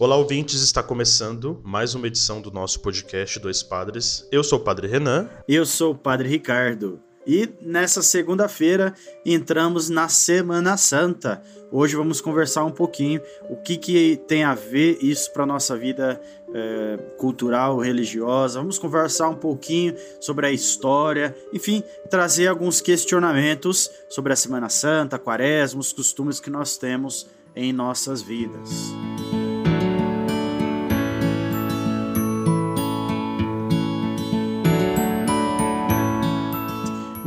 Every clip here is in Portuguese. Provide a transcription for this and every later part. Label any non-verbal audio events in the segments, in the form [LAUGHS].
Olá, ouvintes, está começando mais uma edição do nosso podcast Dois Padres. Eu sou o Padre Renan. Eu sou o Padre Ricardo. E nessa segunda-feira entramos na Semana Santa. Hoje vamos conversar um pouquinho o que, que tem a ver isso para nossa vida é, cultural, religiosa. Vamos conversar um pouquinho sobre a história, enfim, trazer alguns questionamentos sobre a Semana Santa, Quaresma, os costumes que nós temos em nossas vidas.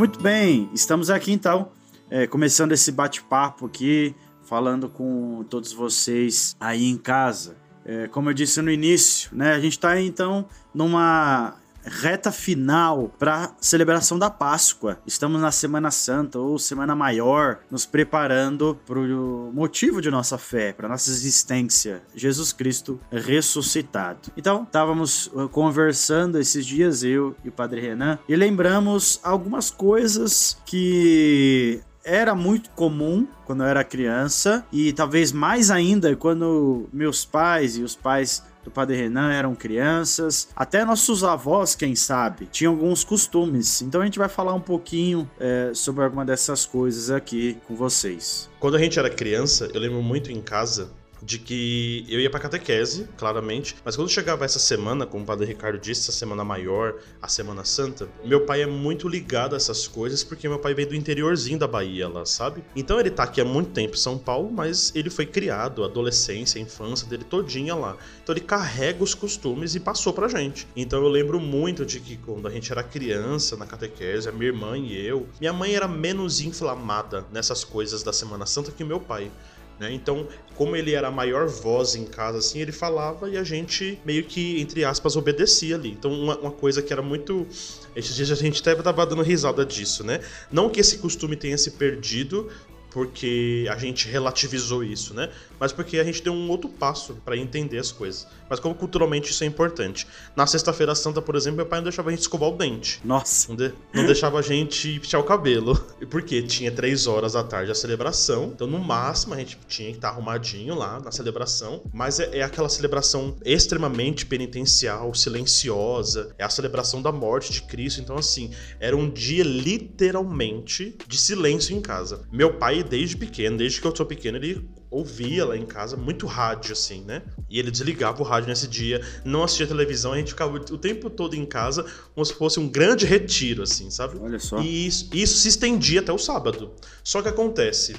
Muito bem, estamos aqui então, é, começando esse bate-papo aqui, falando com todos vocês aí em casa. É, como eu disse no início, né, a gente está então numa reta final para celebração da Páscoa. Estamos na Semana Santa ou Semana Maior, nos preparando para o motivo de nossa fé, para nossa existência, Jesus Cristo ressuscitado. Então, estávamos uh, conversando esses dias eu e o Padre Renan e lembramos algumas coisas que era muito comum quando eu era criança e talvez mais ainda quando meus pais e os pais do Padre Renan eram crianças, até nossos avós, quem sabe, tinham alguns costumes. Então a gente vai falar um pouquinho é, sobre alguma dessas coisas aqui com vocês. Quando a gente era criança, eu lembro muito em casa de que eu ia pra catequese, claramente, mas quando chegava essa semana, como o padre Ricardo disse, essa semana maior, a Semana Santa, meu pai é muito ligado a essas coisas porque meu pai veio do interiorzinho da Bahia lá, sabe? Então ele tá aqui há muito tempo em São Paulo, mas ele foi criado, a adolescência, a infância dele todinha lá. Então ele carrega os costumes e passou pra gente. Então eu lembro muito de que quando a gente era criança na catequese, a minha irmã e eu, minha mãe era menos inflamada nessas coisas da Semana Santa que meu pai. Né? Então, como ele era a maior voz em casa, assim, ele falava e a gente meio que, entre aspas, obedecia ali. Então, uma, uma coisa que era muito. Esses dias a gente até tava dando risada disso, né? Não que esse costume tenha se perdido, porque a gente relativizou isso, né? Mas porque a gente deu um outro passo para entender as coisas. Mas como culturalmente isso é importante. Na sexta-feira santa, por exemplo, meu pai não deixava a gente escovar o dente. Nossa. Não, de, não deixava a gente pichar o cabelo. E por quê? Tinha três horas da tarde a celebração. Então, no máximo, a gente tinha que estar arrumadinho lá na celebração. Mas é, é aquela celebração extremamente penitencial, silenciosa. É a celebração da morte de Cristo. Então, assim, era um dia literalmente de silêncio em casa. Meu pai, desde pequeno, desde que eu sou pequeno, ele ouvia lá em casa muito rádio, assim, né? E ele desligava o rádio nesse dia, não assistia televisão, a gente ficava o tempo todo em casa como se fosse um grande retiro, assim, sabe? Olha só. E isso, isso se estendia até o sábado. Só que acontece,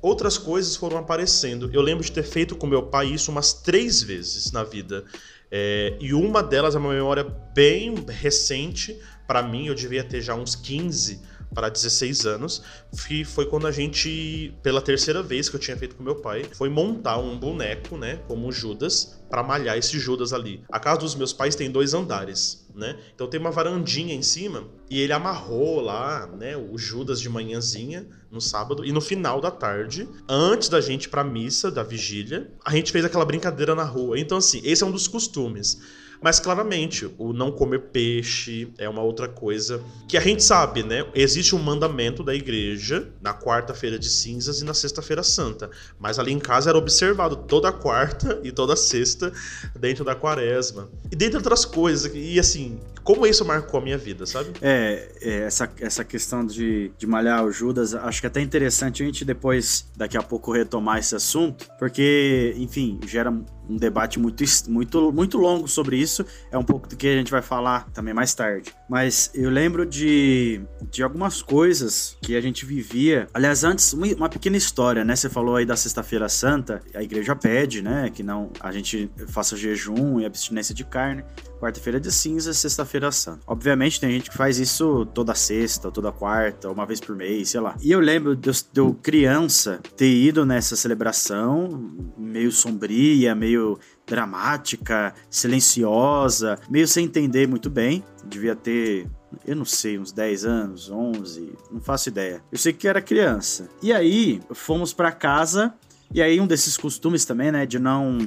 outras coisas foram aparecendo. Eu lembro de ter feito com meu pai isso umas três vezes na vida. É, e uma delas é uma memória bem recente, para mim, eu devia ter já uns 15 para 16 anos, que foi quando a gente, pela terceira vez que eu tinha feito com meu pai, foi montar um boneco, né, como Judas, para malhar esse Judas ali. A casa dos meus pais tem dois andares, né? Então tem uma varandinha em cima e ele amarrou lá, né, o Judas de manhãzinha no sábado e no final da tarde, antes da gente ir pra missa da vigília, a gente fez aquela brincadeira na rua. Então assim, esse é um dos costumes. Mas claramente, o não comer peixe é uma outra coisa que a gente sabe, né? Existe um mandamento da igreja na quarta-feira de cinzas e na sexta-feira santa. Mas ali em casa era observado toda quarta e toda sexta dentro da quaresma. E dentre outras coisas, e assim, como isso marcou a minha vida, sabe? É, é essa, essa questão de, de malhar o Judas, acho que é até interessante a gente depois, daqui a pouco, retomar esse assunto, porque, enfim, gera um debate muito, muito, muito longo sobre isso. É um pouco do que a gente vai falar também mais tarde. Mas eu lembro de, de algumas coisas que a gente vivia. Aliás, antes, uma, pequena história, né? Você falou aí da Sexta-feira Santa, a igreja pede, né? Que não a gente faça jejum e abstinência de carne. Quarta-feira de cinza, sexta-feira santa. Obviamente tem gente que faz isso toda sexta, toda quarta, uma vez por mês, sei lá. E eu lembro de eu criança ter ido nessa celebração, meio sombria, meio dramática, silenciosa, meio sem entender muito bem. Devia ter, eu não sei, uns 10 anos, 11, não faço ideia. Eu sei que era criança. E aí, fomos para casa, e aí um desses costumes também, né, de não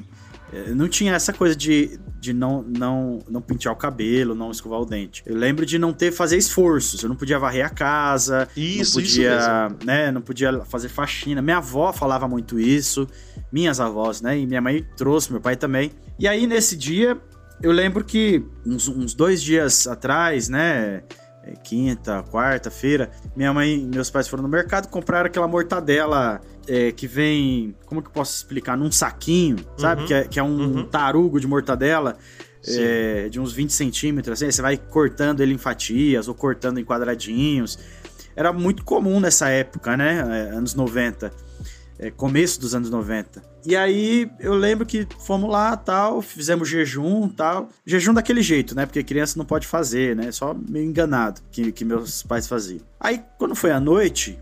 não tinha essa coisa de, de não, não, não pentear o cabelo, não escovar o dente. Eu lembro de não ter fazer esforços. Eu não podia varrer a casa. Isso, não podia, né? Não podia fazer faxina. Minha avó falava muito isso. Minhas avós, né? E minha mãe trouxe, meu pai também. E aí, nesse dia, eu lembro que uns, uns dois dias atrás, né? É, quinta, quarta-feira, minha mãe e meus pais foram no mercado compraram aquela mortadela é, que vem, como que eu posso explicar? Num saquinho, sabe? Uhum. Que, é, que é um uhum. tarugo de mortadela. É, de uns 20 centímetros, assim, você vai cortando ele em fatias ou cortando em quadradinhos. Era muito comum nessa época, né? É, anos 90. É, começo dos anos 90. E aí eu lembro que fomos lá, tal, fizemos jejum, tal. Jejum daquele jeito, né? Porque criança não pode fazer, né? Só meio enganado que, que meus pais faziam. Aí quando foi à noite,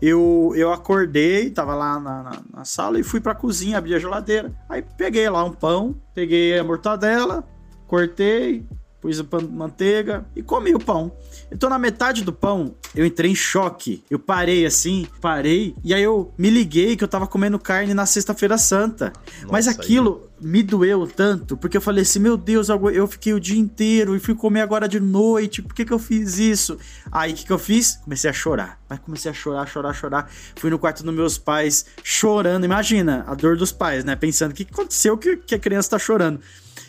eu, eu acordei, tava lá na, na, na, sala e fui pra cozinha, abri a geladeira. Aí peguei lá um pão, peguei a mortadela, cortei, pus a manteiga e comi o pão. Eu tô na metade do pão, eu entrei em choque. Eu parei assim, parei, e aí eu me liguei que eu tava comendo carne na Sexta-feira Santa. Nossa, Mas aquilo aí. me doeu tanto, porque eu falei assim: meu Deus, eu fiquei o dia inteiro e fui comer agora de noite, por que, que eu fiz isso? Aí o que, que eu fiz? Comecei a chorar. Aí comecei a chorar, chorar, chorar. Fui no quarto dos meus pais chorando. Imagina a dor dos pais, né? Pensando: o que aconteceu que, que a criança tá chorando?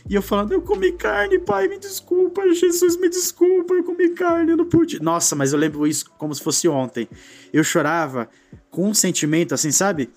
E eu falando, eu comi carne, pai, me desculpa, Jesus, me desculpa, eu comi carne, eu não pude. Nossa, mas eu lembro isso como se fosse ontem. Eu chorava com um sentimento assim, sabe?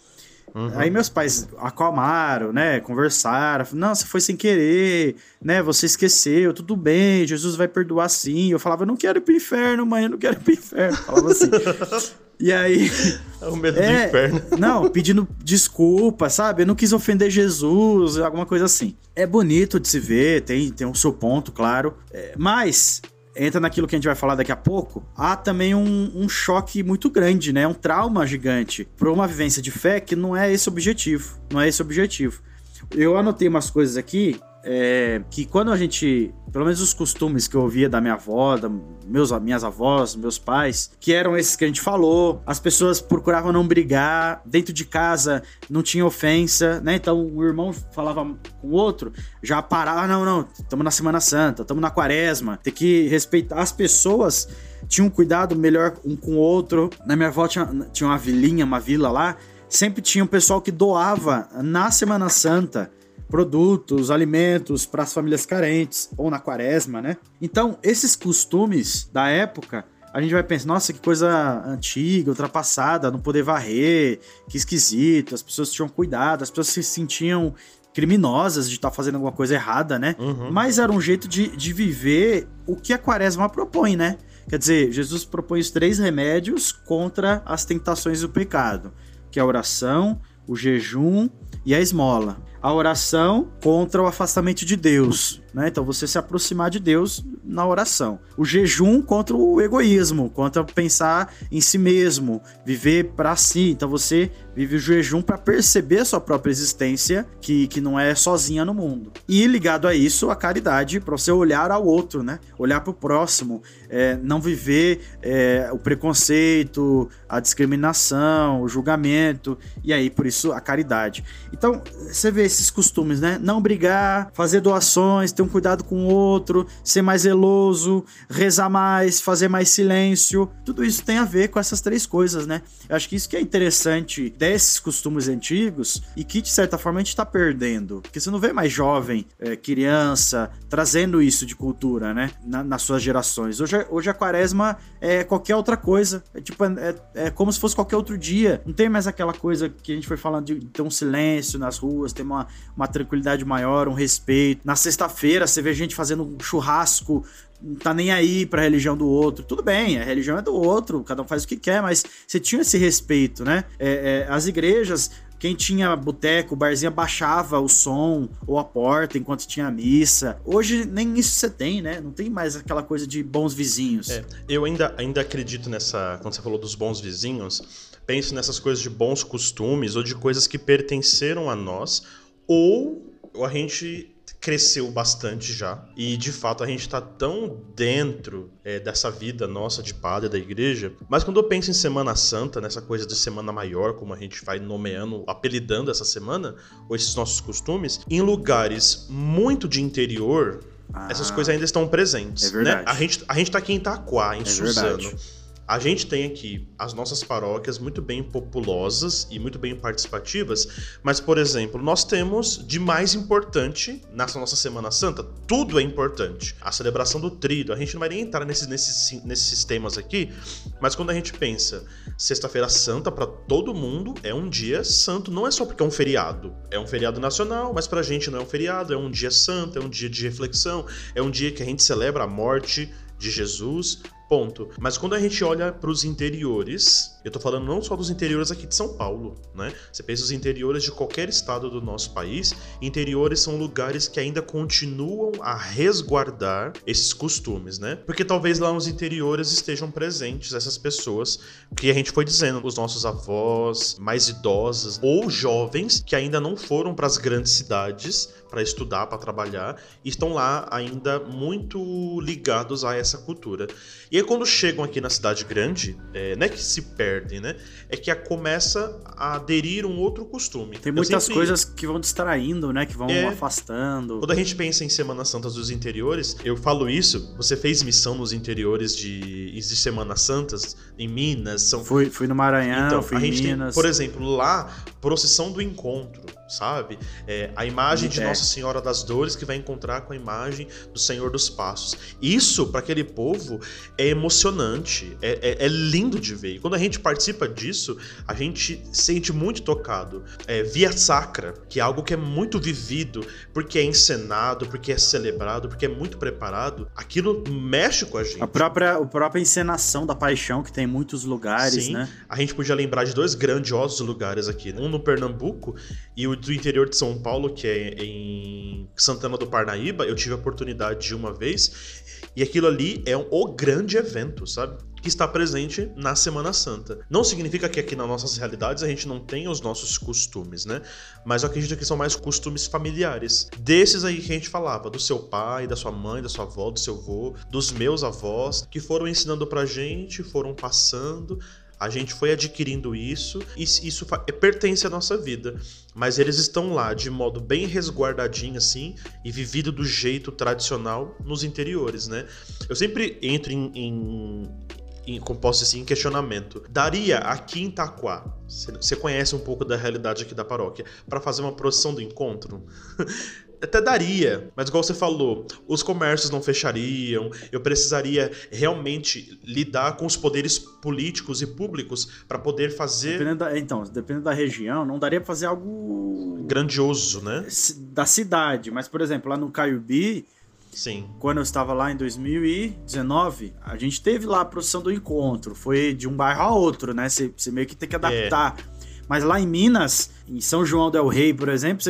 Uhum. Aí meus pais acalmaram, né? Conversaram. Não, você foi sem querer, né? Você esqueceu, tudo bem, Jesus vai perdoar sim. Eu falava, eu não quero ir pro inferno, mãe, eu não quero ir pro inferno. Eu falava assim. [LAUGHS] E aí. [LAUGHS] É o medo é, do inferno. [LAUGHS] Não, pedindo desculpa, sabe? Eu não quis ofender Jesus, alguma coisa assim. É bonito de se ver, tem, tem um seu ponto, claro. É, mas entra naquilo que a gente vai falar daqui a pouco, há também um, um choque muito grande, né? Um trauma gigante para uma vivência de fé que não é esse o objetivo. Não é esse o objetivo. Eu anotei umas coisas aqui é, que quando a gente, pelo menos os costumes que eu ouvia da minha avó, da meus, minhas avós, meus pais, que eram esses que a gente falou, as pessoas procuravam não brigar, dentro de casa não tinha ofensa, né? Então o irmão falava com o outro, já parava, não, não, estamos na Semana Santa, estamos na Quaresma, tem que respeitar as pessoas. Tinham um cuidado melhor um com o outro. Na minha avó tinha, tinha uma vilinha, uma vila lá. Sempre tinha um pessoal que doava na Semana Santa produtos, alimentos para as famílias carentes, ou na quaresma, né? Então, esses costumes da época, a gente vai pensar, nossa, que coisa antiga, ultrapassada, não poder varrer, que esquisito, as pessoas tinham cuidado, as pessoas se sentiam criminosas de estar tá fazendo alguma coisa errada, né? Uhum. Mas era um jeito de, de viver o que a quaresma propõe, né? Quer dizer, Jesus propõe os três remédios contra as tentações do pecado, que é a oração, o jejum e a esmola a oração contra o afastamento de Deus, né? Então você se aproximar de Deus na oração. O jejum contra o egoísmo, contra pensar em si mesmo, viver para si. Então você vive o jejum para perceber sua própria existência, que, que não é sozinha no mundo. E ligado a isso, a caridade, para você olhar ao outro, né? Olhar para o próximo, é, não viver é, o preconceito, a discriminação, o julgamento, e aí por isso a caridade. Então você vê esses costumes, né? Não brigar, fazer doações, ter um cuidado com o outro, ser mais zeloso, rezar mais, fazer mais silêncio. Tudo isso tem a ver com essas três coisas, né? Eu acho que isso que é interessante desses costumes antigos e que, de certa forma, a gente tá perdendo. Porque você não vê mais jovem, é, criança, trazendo isso de cultura, né? Na, nas suas gerações. Hoje, hoje a quaresma é qualquer outra coisa. É tipo, é, é como se fosse qualquer outro dia. Não tem mais aquela coisa que a gente foi falando de ter um silêncio nas ruas, ter uma, uma tranquilidade maior, um respeito. Na sexta-feira você vê gente fazendo churrasco não tá nem aí pra religião do outro. Tudo bem, a religião é do outro, cada um faz o que quer, mas você tinha esse respeito, né? É, é, as igrejas, quem tinha boteco, barzinha, baixava o som ou a porta enquanto tinha missa. Hoje nem isso você tem, né? Não tem mais aquela coisa de bons vizinhos. É, eu ainda, ainda acredito nessa. Quando você falou dos bons vizinhos, penso nessas coisas de bons costumes ou de coisas que pertenceram a nós ou a gente cresceu bastante já. E de fato a gente está tão dentro é, dessa vida nossa de padre da igreja. Mas quando eu penso em Semana Santa, nessa coisa de Semana Maior, como a gente vai nomeando, apelidando essa semana, ou esses nossos costumes, em lugares muito de interior. Ah, essas coisas ainda estão presentes. É verdade. Né? A, gente, a gente tá aqui em Itaquá, em é Suzano. Verdade. A gente tem aqui as nossas paróquias muito bem populosas e muito bem participativas, mas, por exemplo, nós temos de mais importante nessa nossa Semana Santa, tudo é importante. A celebração do trido, a gente não vai nem entrar nesses, nesses, nesses temas aqui, mas quando a gente pensa Sexta-feira Santa para todo mundo é um dia santo, não é só porque é um feriado, é um feriado nacional, mas pra gente não é um feriado, é um dia santo, é um dia de reflexão, é um dia que a gente celebra a morte de Jesus, Ponto. Mas quando a gente olha para os interiores, eu tô falando não só dos interiores aqui de São Paulo, né? Você pensa os interiores de qualquer estado do nosso país, interiores são lugares que ainda continuam a resguardar esses costumes, né? Porque talvez lá nos interiores estejam presentes essas pessoas que a gente foi dizendo, os nossos avós mais idosos ou jovens que ainda não foram para as grandes cidades para estudar, para trabalhar, e estão lá ainda muito ligados a essa cultura. E aí quando chegam aqui na cidade grande, é, não é que se perdem, né? É que a começa a aderir um outro costume. Tem muitas sempre... coisas que vão distraindo, né? Que vão é... afastando. Quando a gente pensa em Semana Santa dos interiores, eu falo isso, você fez missão nos interiores de, de Semana Santas, em Minas, São... Fui, fui no Maranhão, então, fui a gente em Minas. Tem, por exemplo, lá, procissão do encontro, sabe? É, a imagem de é. Nossa Senhora das Dores que vai encontrar com a imagem do Senhor dos Passos. Isso, para aquele povo, é emocionante, é, é, é, lindo de ver. E quando a gente participa disso, a gente sente muito tocado. É, via Sacra, que é algo que é muito vivido, porque é encenado, porque é celebrado, porque é muito preparado, aquilo mexe com a gente. A própria, a própria encenação da paixão, que tem em muitos lugares, Sim, né? A gente podia lembrar de dois grandiosos lugares aqui. Um no Pernambuco e o do interior de São Paulo, que é em Santana do Parnaíba. Eu tive a oportunidade de uma vez. E aquilo ali é um, o grande evento, sabe? que está presente na Semana Santa. Não significa que aqui nas nossas realidades a gente não tenha os nossos costumes, né? Mas eu acredito que são mais costumes familiares. Desses aí que a gente falava, do seu pai, da sua mãe, da sua avó, do seu avô, dos meus avós, que foram ensinando pra gente, foram passando a gente foi adquirindo isso e isso é, pertence à nossa vida. Mas eles estão lá de modo bem resguardadinho assim e vivido do jeito tradicional nos interiores, né? Eu sempre entro em, em, assim, em questionamento. Daria aqui em Itaquá, você conhece um pouco da realidade aqui da paróquia, para fazer uma procissão do encontro? [LAUGHS] até daria, mas igual você falou, os comércios não fechariam, eu precisaria realmente lidar com os poderes políticos e públicos para poder fazer. Dependendo da, então, dependendo da região, não daria para fazer algo grandioso, né? Da cidade, mas por exemplo, lá no Caiubi, Sim. Quando eu estava lá em 2019, a gente teve lá a procissão do encontro. Foi de um bairro a outro, né? Você meio que tem que adaptar. É. Mas lá em Minas, em São João del Rei, por exemplo,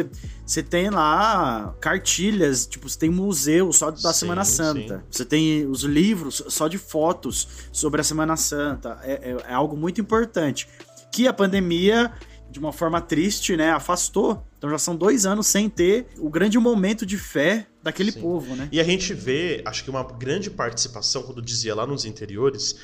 você tem lá cartilhas, tipo, você tem museu só da sim, Semana Santa. Você tem os livros só de fotos sobre a Semana Santa. É, é, é algo muito importante. Que a pandemia de uma forma triste, né, afastou. Então já são dois anos sem ter o grande momento de fé daquele Sim. povo, né? E a gente vê, acho que uma grande participação, quando dizia lá nos interiores,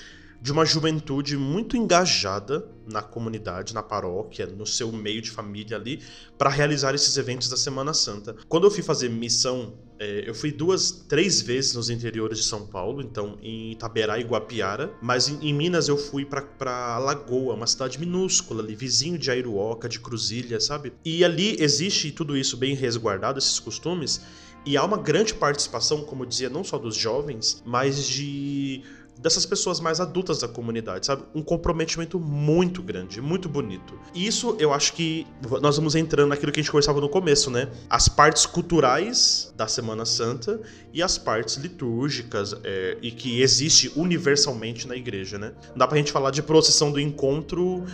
de uma juventude muito engajada na comunidade, na paróquia, no seu meio de família ali, para realizar esses eventos da Semana Santa. Quando eu fui fazer missão, é, eu fui duas, três vezes nos interiores de São Paulo, então em Itaberá e Guapiara, mas em, em Minas eu fui para Lagoa, uma cidade minúscula ali, vizinho de Airuoca, de Cruzilha, sabe? E ali existe tudo isso bem resguardado, esses costumes, e há uma grande participação, como eu dizia, não só dos jovens, mas de dessas pessoas mais adultas da comunidade, sabe? Um comprometimento muito grande, muito bonito. E isso eu acho que nós vamos entrando naquilo que a gente conversava no começo, né? As partes culturais da Semana Santa e as partes litúrgicas é, e que existe universalmente na igreja, né? Não dá pra gente falar de procissão do encontro,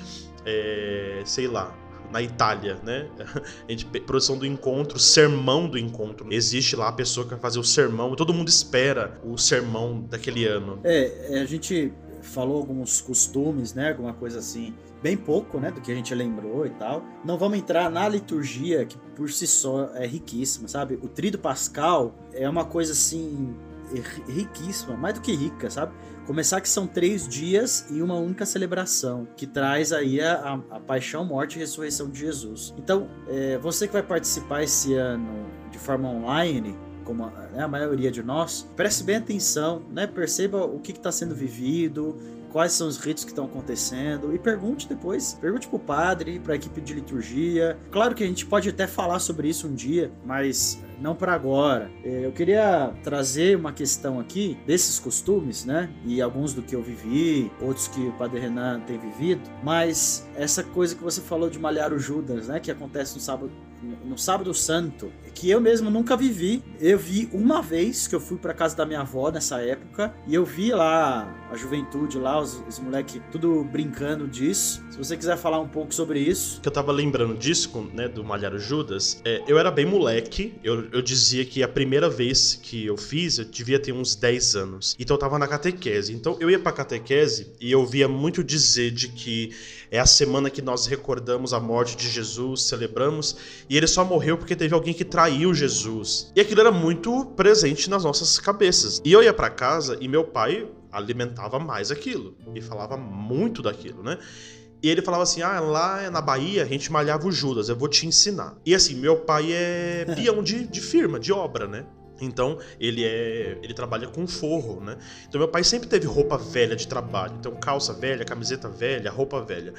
é, sei lá, na Itália, né? [LAUGHS] A gente, produção do encontro, sermão do encontro. Existe lá a pessoa que vai fazer o sermão todo mundo espera o sermão daquele ano. É, é a gente falou alguns costumes, né? Alguma coisa assim, bem pouco, né? Do que a gente lembrou e tal. Não vamos entrar na liturgia, que por si só é riquíssima, sabe? O Trido Pascal é uma coisa assim riquíssima, mais do que rica, sabe? Começar que são três dias e uma única celebração, que traz aí a, a paixão, morte e ressurreição de Jesus. Então, é, você que vai participar esse ano de forma online, como a, né, a maioria de nós, preste bem atenção, né? Perceba o que está sendo vivido, quais são os ritos que estão acontecendo e pergunte depois, pergunte para o padre, para a equipe de liturgia. Claro que a gente pode até falar sobre isso um dia, mas não para agora. É, eu queria trazer uma questão aqui desses costumes, né? E alguns do que eu vivi, outros que o Padre Renan tem vivido, mas essa coisa que você falou de malhar o Judas, né? Que acontece no sábado no sábado santo, que eu mesmo nunca vivi. Eu vi uma vez que eu fui para casa da minha avó nessa época e eu vi lá a juventude lá, os, os moleques tudo brincando disso. Se você quiser falar um pouco sobre isso. Que eu tava lembrando disso, né, do Malhar Judas, é, eu era bem moleque, eu, eu dizia que a primeira vez que eu fiz, eu devia ter uns 10 anos. Então eu tava na catequese. Então eu ia pra catequese e eu via muito dizer de que é a semana que nós recordamos a morte de Jesus, celebramos, e ele só morreu porque teve alguém que traiu Jesus. E aquilo era muito presente nas nossas cabeças. E eu ia para casa e meu pai alimentava mais aquilo e falava muito daquilo, né? E ele falava assim: ah, lá na Bahia a gente malhava o Judas, eu vou te ensinar. E assim, meu pai é peão de, de firma, de obra, né? Então, ele é, ele trabalha com forro, né? Então, meu pai sempre teve roupa velha de trabalho. Então, calça velha, camiseta velha, roupa velha.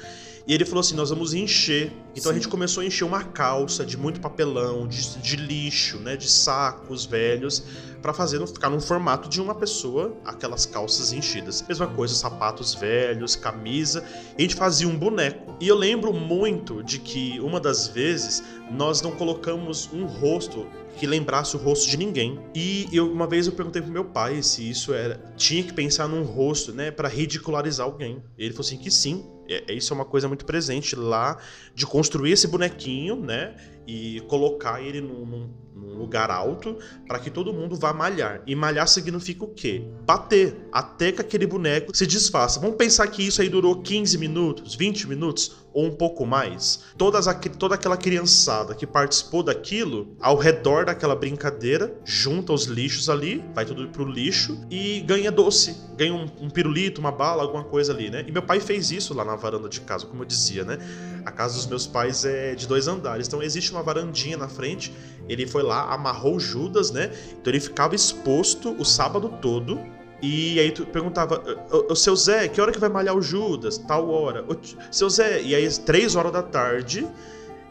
E ele falou assim: nós vamos encher. Então, Sim. a gente começou a encher uma calça de muito papelão, de, de lixo, né? De sacos velhos, para fazer ficar num formato de uma pessoa, aquelas calças enchidas. Mesma coisa, sapatos velhos, camisa. E a gente fazia um boneco. E eu lembro muito de que uma das vezes nós não colocamos um rosto que lembrasse o rosto de ninguém. E eu, uma vez eu perguntei pro meu pai se isso era tinha que pensar num rosto, né, para ridicularizar alguém. Ele falou assim que sim. É, é, isso é uma coisa muito presente lá de construir esse bonequinho, né, e colocar ele num, num num lugar alto para que todo mundo vá malhar. E malhar significa o quê? Bater até que aquele boneco se desfaça. Vamos pensar que isso aí durou 15 minutos, 20 minutos ou um pouco mais. Todas a, toda aquela criançada que participou daquilo, ao redor daquela brincadeira, junta os lixos ali, vai tudo pro lixo e ganha doce. Ganha um, um pirulito, uma bala, alguma coisa ali, né? E meu pai fez isso lá na varanda de casa, como eu dizia, né? A casa dos meus pais é de dois andares, então existe uma varandinha na frente. Ele foi lá, amarrou Judas, né? Então ele ficava exposto o sábado todo. E aí tu perguntava, o seu Zé, que hora que vai malhar o Judas? Tal hora. O seu Zé, e aí três horas da tarde,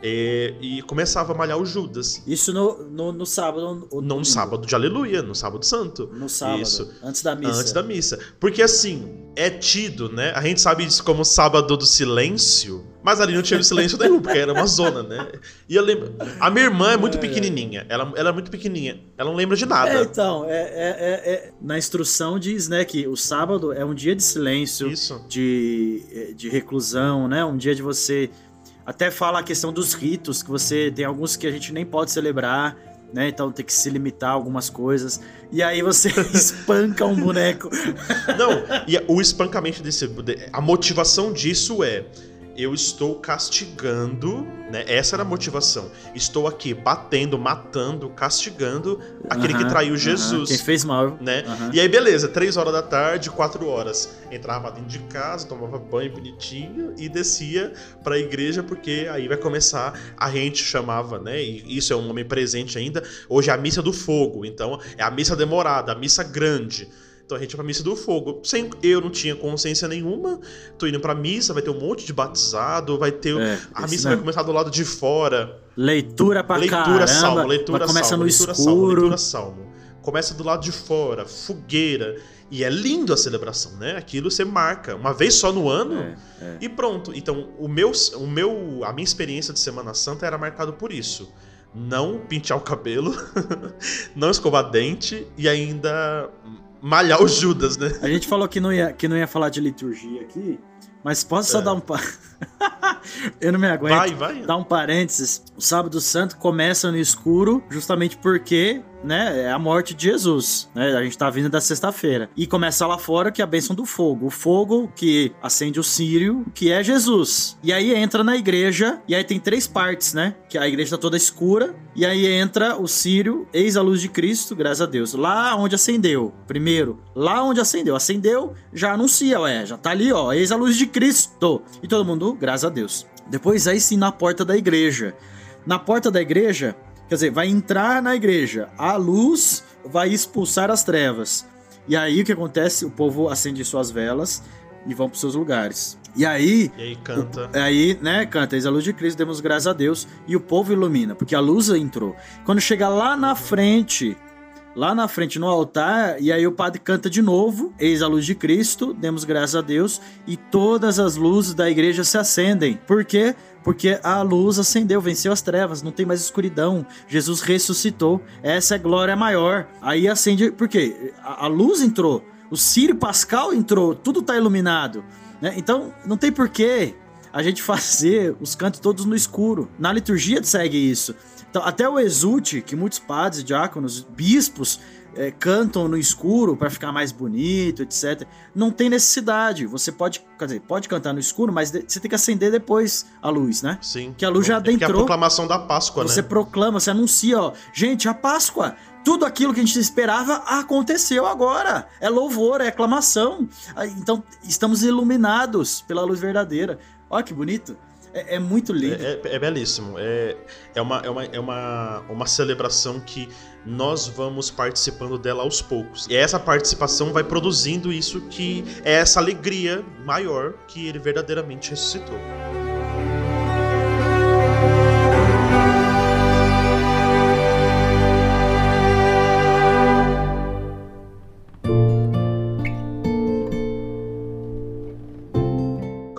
e, e, começava a malhar o Judas. Isso no, no, no sábado? No, no sábado de aleluia, no sábado santo. No sábado, Isso. antes da missa. Antes da missa. Porque assim, é tido, né? A gente sabe isso como sábado do silêncio, mas ali não tinha silêncio nenhum, porque era uma zona, né? E eu lembro... A minha irmã é muito é. pequenininha, ela, ela é muito pequenininha, ela não lembra de nada. É, então, é, é, é, na instrução diz, né, que o sábado é um dia de silêncio, isso. De, de reclusão, né? Um dia de você até fala a questão dos ritos, que você tem alguns que a gente nem pode celebrar, né? Então tem que se limitar a algumas coisas. E aí você [LAUGHS] espanca um boneco. Não, e o espancamento desse. A motivação disso é eu estou castigando, né? Essa era a motivação. Estou aqui batendo, matando, castigando aquele que traiu Jesus. Quem fez mal. Né? E aí, beleza, três horas da tarde, quatro horas. Entrava dentro de casa, tomava banho bonitinho e descia para a igreja, porque aí vai começar. A gente chamava, né? E isso é um nome presente ainda. Hoje é a missa do fogo. Então, é a missa demorada, a missa grande. Então a gente ia pra missa do fogo. Sem, eu não tinha consciência nenhuma. Tô indo pra missa, vai ter um monte de batizado, vai ter. É, a missa vai começar do lado de fora. Leitura pra leitura caramba. Salmo, leitura começa salmo, no leitura escuro. salmo, leitura salmo. Começa do lado de fora, fogueira. E é lindo a celebração, né? Aquilo você marca uma vez só no ano é, é. e pronto. Então, o meu, o meu, a minha experiência de Semana Santa era marcado por isso. Não pintar o cabelo, [LAUGHS] não escovar dente e ainda malhar o Judas, né? A gente falou que não ia, que não ia falar de liturgia aqui, mas posso só é. dar um [LAUGHS] [LAUGHS] eu não me aguento. Vai, vai. Dá um parênteses. O sábado santo começa no escuro, justamente porque né, é a morte de Jesus, né? A gente tá vindo da sexta-feira. E começa lá fora que é a bênção do fogo. O fogo que acende o sírio, que é Jesus. E aí entra na igreja, e aí tem três partes, né? Que a igreja tá toda escura, e aí entra o sírio, eis a luz de Cristo, graças a Deus. Lá onde acendeu, primeiro, lá onde acendeu, acendeu, já anuncia, ué, já tá ali, ó, eis a luz de Cristo. E todo mundo, graças a Deus. Depois aí sim na porta da igreja. Na porta da igreja, quer dizer, vai entrar na igreja, a luz vai expulsar as trevas. E aí o que acontece? O povo acende suas velas e vão para seus lugares. E aí, E aí canta. o- aí, né, canta, eis a luz de Cristo, demos graças a Deus, e o povo ilumina, porque a luz entrou. Quando chega lá na frente, lá na frente no altar, e aí o padre canta de novo, eis a luz de Cristo, demos graças a Deus, e todas as luzes da igreja se acendem. Por quê? Porque a luz acendeu, venceu as trevas, não tem mais escuridão. Jesus ressuscitou. Essa é glória maior. Aí acende, por quê? A, a luz entrou, o Sírio Pascal entrou, tudo tá iluminado. né? Então, não tem porquê a gente [LAUGHS] fazer os cantos todos no escuro. Na liturgia segue isso. Então, até o exulte, que muitos padres, diáconos, bispos eh, cantam no escuro para ficar mais bonito, etc. Não tem necessidade. Você pode, quer dizer, pode cantar no escuro, mas você tem que acender depois a luz, né? Sim. Que a luz já É porque é a adentrou. proclamação da Páscoa, Você né? proclama, você anuncia, ó, gente, a Páscoa. Tudo aquilo que a gente esperava aconteceu agora. É louvor, é aclamação. Então, estamos iluminados pela luz verdadeira. Olha que bonito. É, é muito lindo. É, é- é belíssimo. É, é, uma, é, uma, é uma, uma celebração que nós vamos participando dela aos poucos. E essa participação vai produzindo isso que é essa alegria maior que ele verdadeiramente ressuscitou.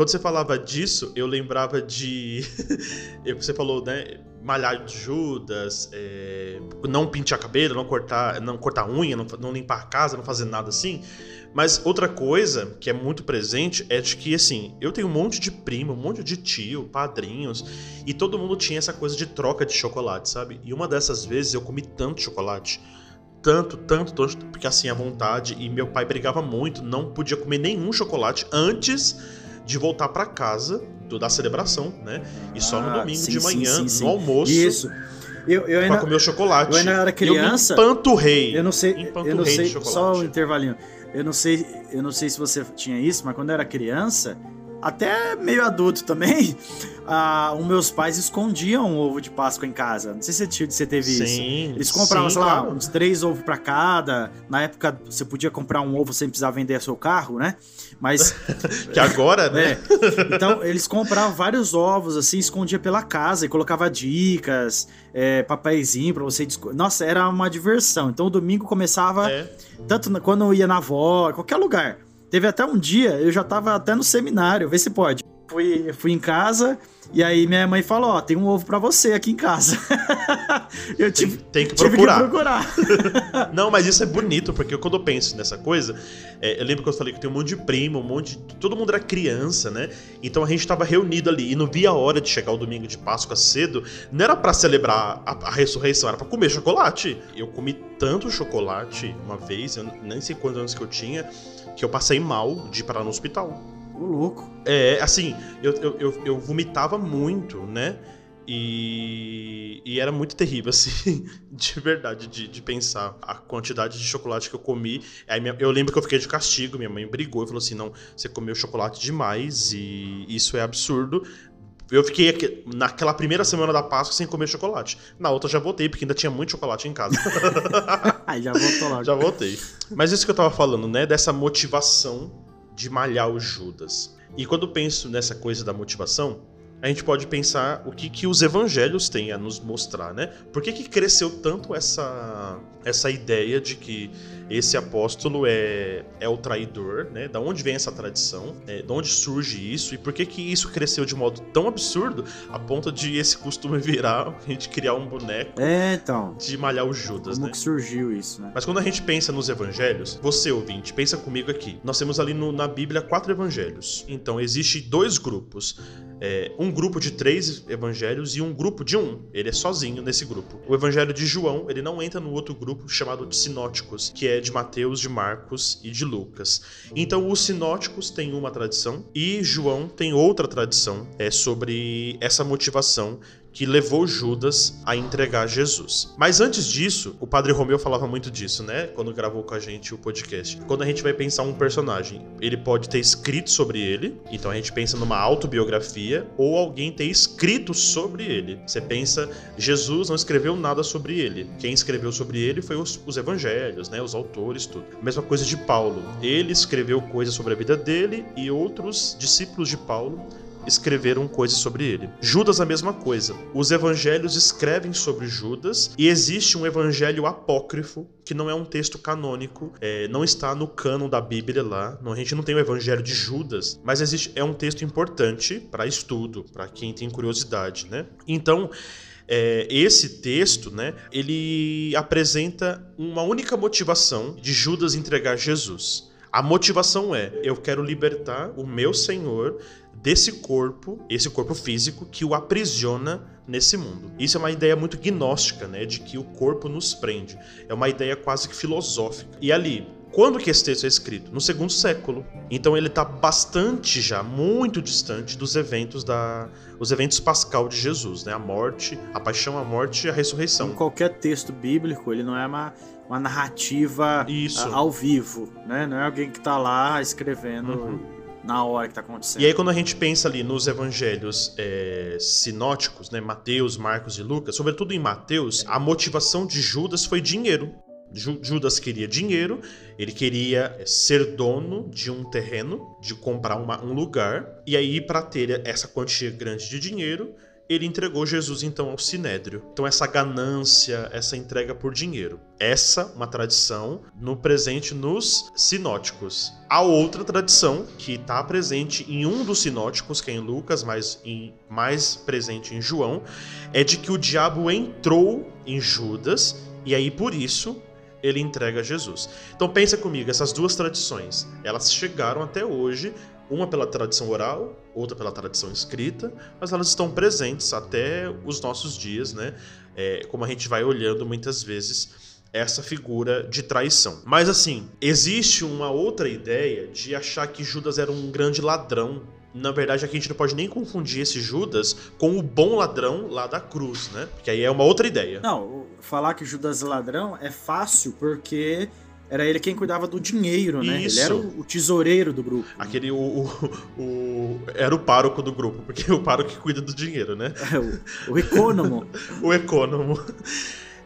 Quando você falava disso, eu lembrava de. [LAUGHS] você falou, né? Malhar de Judas, é, não pintar cabelo, não cortar, não cortar unha, não, não limpar a casa, não fazer nada assim. Mas outra coisa que é muito presente é de que, assim, eu tenho um monte de primo, um monte de tio, padrinhos, e todo mundo tinha essa coisa de troca de chocolate, sabe? E uma dessas vezes eu comi tanto chocolate tanto, tanto, tanto, porque assim, à vontade, e meu pai brigava muito, não podia comer nenhum chocolate antes de voltar pra casa do- da celebração, né? E só no Ah, domingo sim, de manhã, sim, sim. no almoço, Isso. Eu, eu pra ainda, comer o chocolate. eu ainda era criança. Eu empanturrei. Eu não sei, Empanturrei eu não de sei, chocolate. só um intervalinho. Eu não sei, eu não sei se você tinha isso, mas quando eu era criança, até meio adulto também, [LAUGHS] ah, os meus pais escondiam um ovo de Páscoa em casa. Não sei se você teve isso. Sim, Eles compravam, sim, sei lá, claro. uns três ovos pra cada. Na época você podia comprar um ovo sem precisar vender seu carro, né? Mas [LAUGHS] Que agora, né? é. Então, eles compravam vários ovos, assim, escondia pela casa e colocava dicas, é, papeizinho pra você. Nossa, era uma diversão. Então, o domingo começava, É. tanto quando eu ia na avó, qualquer lugar. Teve até um dia, eu já tava até no seminário, vê se pode. Fui, fui em casa e aí minha mãe falou: Ó, tem um ovo pra você aqui em casa. [LAUGHS] eu Tem, tive, tem que tive procurar. que procurar. [LAUGHS] Não, mas isso é bonito, porque quando eu penso nessa coisa, é, eu lembro que eu falei que tem um monte de primo, um monte de. Todo mundo era criança, né? Então a gente tava reunido ali e não via a hora de chegar o domingo de Páscoa cedo. Não era pra celebrar a, a ressurreição, era pra comer chocolate. Eu comi tanto chocolate uma vez, eu nem sei quantos anos que eu tinha, que eu passei mal de parar no hospital. Ô, louco. É, assim, eu, eu, eu, eu vomitava muito, né? E, e era muito terrível, [LAUGHS] assim, de verdade, de, de pensar a quantidade de chocolate que eu comi. Aí minha- eu lembro que eu fiquei de castigo, minha mãe brigou e falou assim: não, você comeu chocolate demais e isso é absurdo. Eu fiquei aqui- naquela primeira semana da Páscoa sem comer chocolate. Na outra já voltei, porque ainda tinha muito chocolate em casa. [LAUGHS] Aí já voltou logo. Já voltei. Mas isso que eu tava falando, né? Dessa motivação de malhar o Judas. E quando penso nessa coisa da motivação, a gente pode pensar o que, que os evangelhos têm a nos mostrar, né? Por que, que cresceu tanto essa, essa ideia de que esse apóstolo é, é o traidor, né? Da onde vem essa tradição? É, da onde surge isso? E por que, que isso cresceu de modo tão absurdo a ponto de esse costume [LAUGHS] virar a gente criar um boneco É, então. de malhar o Judas, Como né? que surgiu isso, né? Mas quando a gente pensa nos evangelhos, você ouvinte, pensa comigo aqui. Nós temos ali no- na Bíblia quatro evangelhos. Então, existe dois grupos. é, um grupo de três evangelhos e um grupo de um. Ele é sozinho nesse grupo. O evangelho de João, ele não entra no outro grupo chamado de sinóticos, que é de Mateus, de Marcos e de Lucas. Então, os sinóticos têm uma tradição e João tem outra tradição é sobre essa motivação que levou Judas a entregar Jesus. Mas antes disso, o Padre Romeu falava muito disso, né? Quando gravou com a gente o podcast. Quando a gente vai pensar um personagem, ele pode ter escrito sobre ele, então a gente pensa numa autobiografia, ou alguém ter escrito sobre ele. Você pensa, Jesus não escreveu nada sobre ele. Quem escreveu sobre ele foi os, os evangelhos, né? Os autores, tudo. Mesma coisa de Paulo. Ele escreveu coisas sobre a vida dele e outros discípulos de Paulo escreveram coisas sobre ele. Judas a mesma coisa. Os evangelhos escrevem sobre Judas e existe um evangelho apócrifo que não é um texto canônico, é, não está no cânon da Bíblia lá. Não, a gente não tem o evangelho de Judas, mas existe é um texto importante para estudo, para quem tem curiosidade, né? Então é, esse texto, né, ele apresenta uma única motivação de Judas entregar Jesus. A motivação é: eu quero libertar o meu Senhor desse corpo, esse corpo físico que o aprisiona nesse mundo. Isso é uma ideia muito gnóstica, né, de que o corpo nos prende. É uma ideia quase que filosófica. E ali, quando que esse texto é escrito? No segundo século. Então ele está bastante já, muito distante dos eventos da, os eventos pascal de Jesus, né? A morte, a paixão, a morte e a ressurreição. Em qualquer texto bíblico, ele não é uma, uma narrativa Isso. ao vivo, né? Não é alguém que está lá escrevendo Uhum na hora que tá acontecendo. E aí, quando a gente pensa ali nos evangelhos é, sinóticos, né, Mateus, Marcos e Lucas, sobretudo em Mateus, a motivação de Judas foi dinheiro. Judas queria dinheiro, ele queria é, ser dono de um terreno, de comprar uma, um lugar, e aí, para ter essa quantia grande de dinheiro, ele entregou Jesus então ao sinédrio. Então essa ganância, essa entrega por dinheiro. Essa uma tradição no presente nos sinóticos. A outra tradição que está presente em um dos sinóticos, que é em Lucas, mas em, mais presente em João, é de que o diabo entrou em Judas e aí por isso ele entrega Jesus. Então pensa comigo, essas duas tradições, elas chegaram até hoje uma pela tradição oral, outra pela tradição escrita, mas elas estão presentes até os nossos dias, né? É, como a gente vai olhando muitas vezes essa figura de traição. Mas assim, existe uma outra ideia de achar que Judas era um grande ladrão. Na verdade, aqui a gente não pode nem confundir esse Judas com o bom ladrão lá da cruz, né? Porque aí é uma outra ideia. Não, falar que Judas é ladrão é fácil porque era ele quem cuidava do dinheiro, né? Isso. Ele era o, o tesoureiro do grupo. Aquele, o, o, o, Era o pároco do grupo, porque é o pároco que cuida do dinheiro, né? É, o, o econômo. [LAUGHS] o econômo.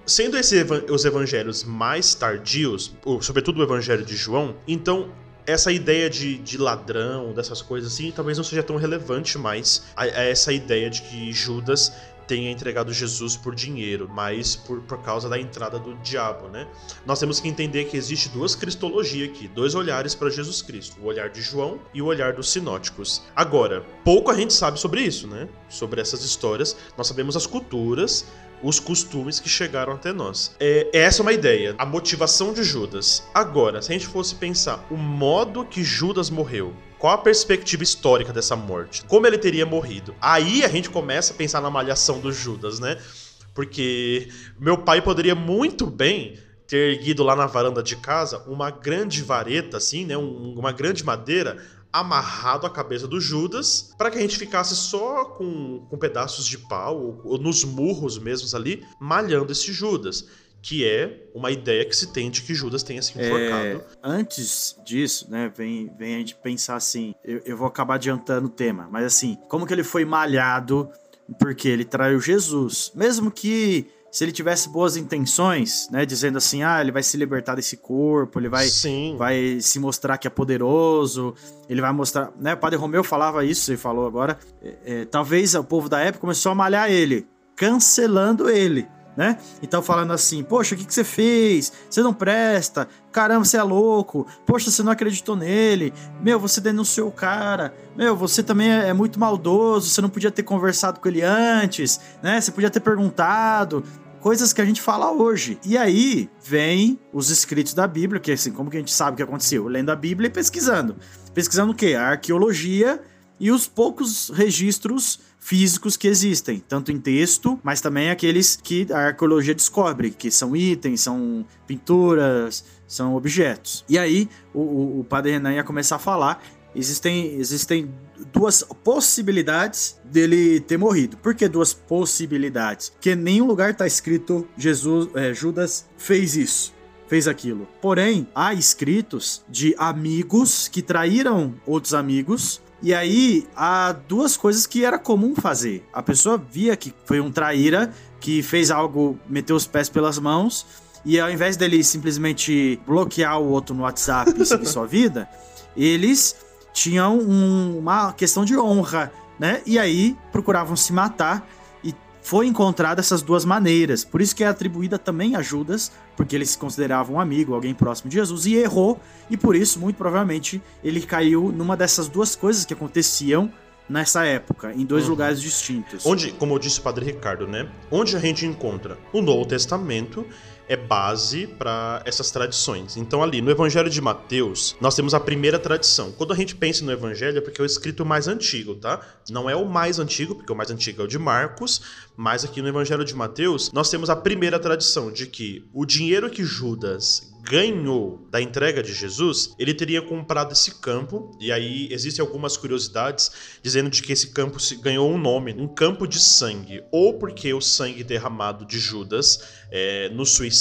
Sendo esses os evangelhos mais tardios, sobretudo o evangelho de João, então essa ideia de, de ladrão, dessas coisas assim, talvez não seja tão relevante mais a, a essa ideia de que Judas tenha entregado Jesus por dinheiro, mas por, por causa da entrada do diabo, né? Nós temos que entender que existe duas cristologias aqui, dois olhares para Jesus Cristo, o olhar de João e o olhar dos sinóticos. Agora, pouco a gente sabe sobre isso, né? Sobre essas histórias. Nós sabemos as culturas, os costumes que chegaram até nós. É, essa é uma ideia, a motivação de Judas. Agora, se a gente fosse pensar o modo que Judas morreu, qual a perspectiva histórica dessa morte? Como ele teria morrido? Aí a gente começa a pensar na malhação do Judas, né? Porque meu pai poderia muito bem ter erguido lá na varanda de casa uma grande vareta, assim, né? Um, uma grande madeira amarrado à cabeça do Judas para que a gente ficasse só com, com pedaços de pau ou, ou nos murros mesmos ali malhando esse Judas que é uma ideia que se tem de que Judas tenha se enforcado. É, antes disso, né, vem, vem a gente pensar assim, eu, eu vou acabar adiantando o tema, mas assim, como que ele foi malhado porque ele traiu Jesus? Mesmo que se ele tivesse boas intenções, né, dizendo assim, ah, ele vai se libertar desse corpo, ele vai, Sim. vai se mostrar que é poderoso, ele vai mostrar, né, o Padre Romeu falava isso, ele falou agora, é, é, talvez o povo da época começou a malhar ele, cancelando ele, né? Então falando assim, poxa, o que, que você fez? Você não presta, caramba, você é louco, poxa, você não acreditou nele, meu, você denunciou o cara, meu, você também é, é muito maldoso, você não podia ter conversado com ele antes, né? Você podia ter perguntado, coisas que a gente fala hoje. E aí vem os escritos da Bíblia, que assim, como que a gente sabe o que aconteceu? Lendo a Bíblia e pesquisando. Pesquisando o quê? A arqueologia e os poucos registros físicos que existem, tanto em texto, mas também aqueles que a arqueologia descobre, que são itens, são pinturas, são objetos. E aí o, o, o padre Renan ia começar a falar. Existem, existem duas possibilidades dele ter morrido. Por que duas possibilidades? Porque em nenhum lugar está escrito Jesus, é, Judas fez isso fez aquilo. Porém, há escritos de amigos que traíram outros amigos e aí, há duas coisas que era comum fazer. A pessoa via que foi um traíra que fez algo, meteu os pés pelas mãos, e ao invés dele simplesmente bloquear o outro no WhatsApp e seguir sua vida, eles tinham um, uma questão de honra, né? E aí procuravam se matar foi encontrada essas duas maneiras. Por isso que é atribuída também a Judas, porque ele se considerava um amigo, alguém próximo de Jesus, e errou, e por isso, muito provavelmente, ele caiu numa dessas duas coisas que aconteciam nessa época, em dois uhum. lugares distintos. Onde, como disse o Padre Ricardo, né? Onde a gente encontra o Novo Testamento é base para essas tradições. Então, ali no Evangelho de Mateus, nós temos a primeira tradição. Quando a gente pensa no Evangelho, é porque é o escrito mais antigo, tá? Não é o mais antigo, porque o mais antigo é o de Marcos, mas aqui no Evangelho de Mateus, nós temos a primeira tradição de que o dinheiro que Judas ganhou da entrega de Jesus, ele teria comprado esse campo, e aí existem algumas curiosidades dizendo de que esse campo ganhou um nome, um campo de sangue, ou porque o sangue derramado de Judas é, no suicídio,